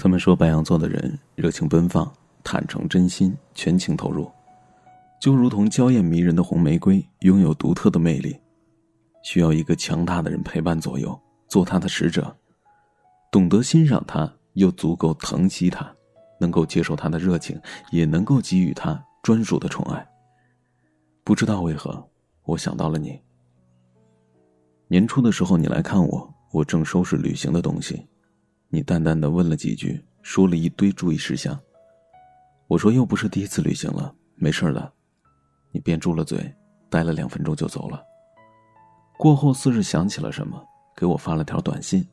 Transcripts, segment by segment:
他们说白羊座的人热情奔放、坦诚真心、全情投入，就如同娇艳迷人的红玫瑰，拥有独特的魅力，需要一个强大的人陪伴左右，做他的使者，懂得欣赏他，又足够疼惜他，能够接受他的热情，也能够给予他专属的宠爱。不知道为何，我想到了你。年初的时候，你来看我，我正收拾旅行的东西。你淡淡的问了几句，说了一堆注意事项。我说又不是第一次旅行了，没事的。你便住了嘴，待了两分钟就走了。过后似是想起了什么，给我发了条短信：“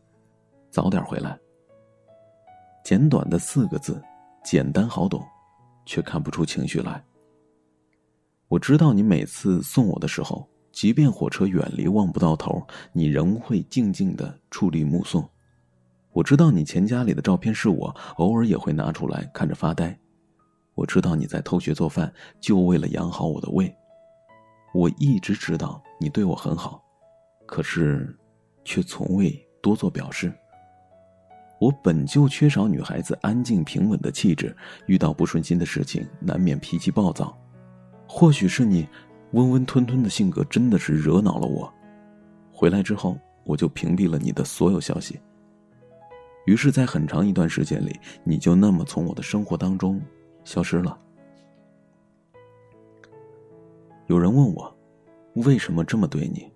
早点回来。”简短的四个字，简单好懂，却看不出情绪来。我知道你每次送我的时候，即便火车远离望不到头，你仍会静静的矗立目送。我知道你钱夹里的照片是我，偶尔也会拿出来看着发呆。我知道你在偷学做饭，就为了养好我的胃。我一直知道你对我很好，可是，却从未多做表示。我本就缺少女孩子安静平稳的气质，遇到不顺心的事情，难免脾气暴躁。或许是你温温吞吞的性格真的是惹恼了我。回来之后，我就屏蔽了你的所有消息。于是，在很长一段时间里，你就那么从我的生活当中消失了。有人问我，为什么这么对你？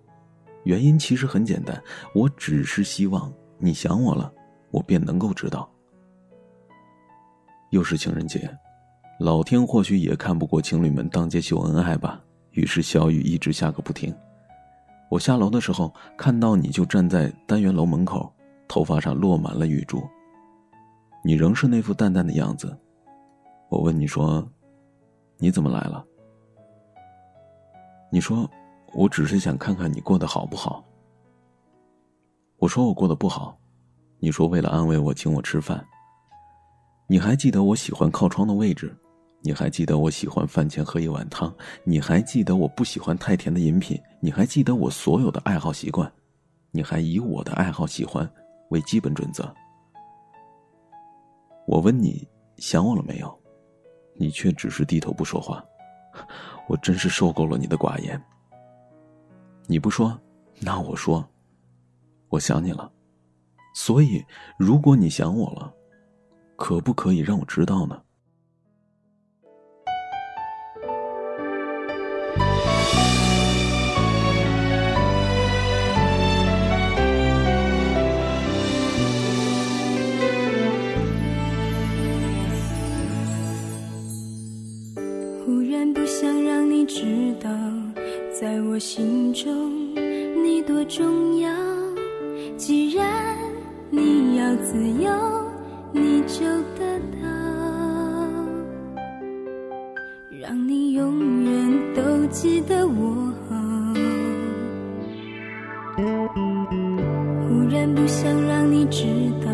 原因其实很简单，我只是希望你想我了，我便能够知道。又是情人节，老天或许也看不过情侣们当街秀恩爱吧，于是小雨一直下个不停。我下楼的时候，看到你就站在单元楼门口。头发上落满了雨珠。你仍是那副淡淡的样子。我问你说：“你怎么来了？”你说：“我只是想看看你过得好不好。”我说：“我过得不好。”你说：“为了安慰我，请我吃饭。”你还记得我喜欢靠窗的位置？你还记得我喜欢饭前喝一碗汤？你还记得我不喜欢太甜的饮品？你还记得我所有的爱好习惯？你还以我的爱好喜欢？为基本准则。我问你想我了没有，你却只是低头不说话。我真是受够了你的寡言。你不说，那我说，我想你了。所以，如果你想我了，可不可以让我知道呢？不想让你知道，在我心中你多重要，既然你要自由，你就得到，让你永远都记得我好。忽然不想让你知道，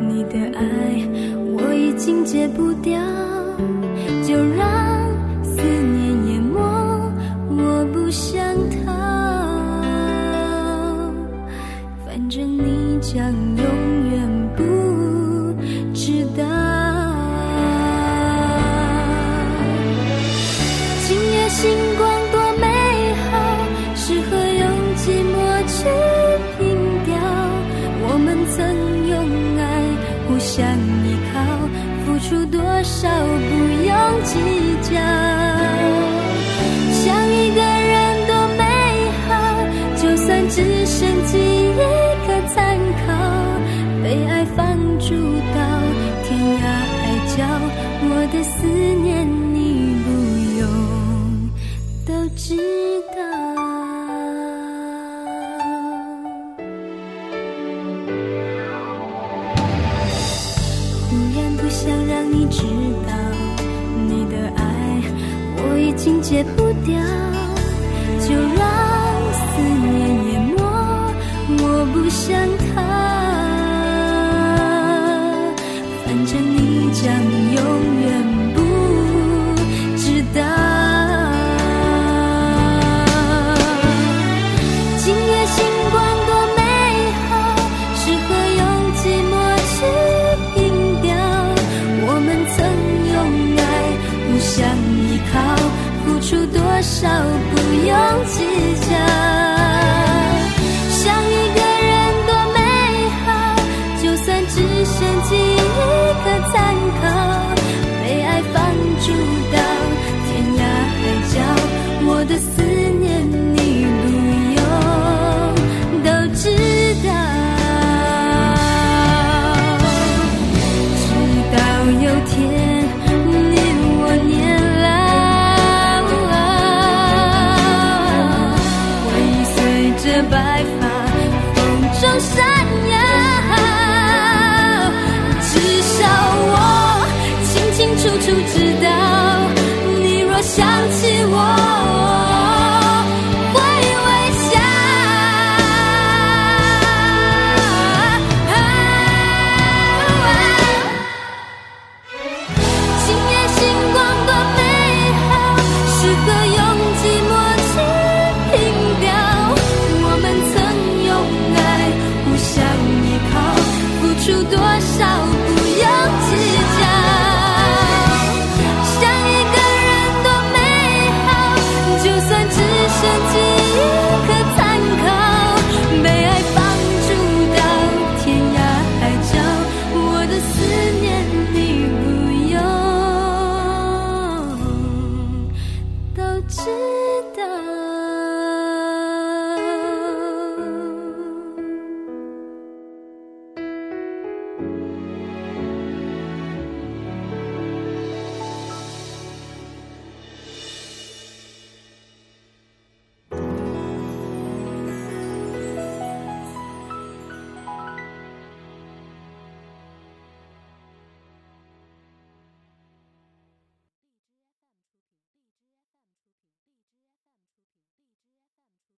你的爱我已经戒不掉，想依靠，付出多少不用计较，想一个人多美好，就算只剩记忆可参考，被爱放逐到天涯海角，我的思念你不用都知道。想让你知道你的爱我已经戒不掉就让不知道，你若想起我。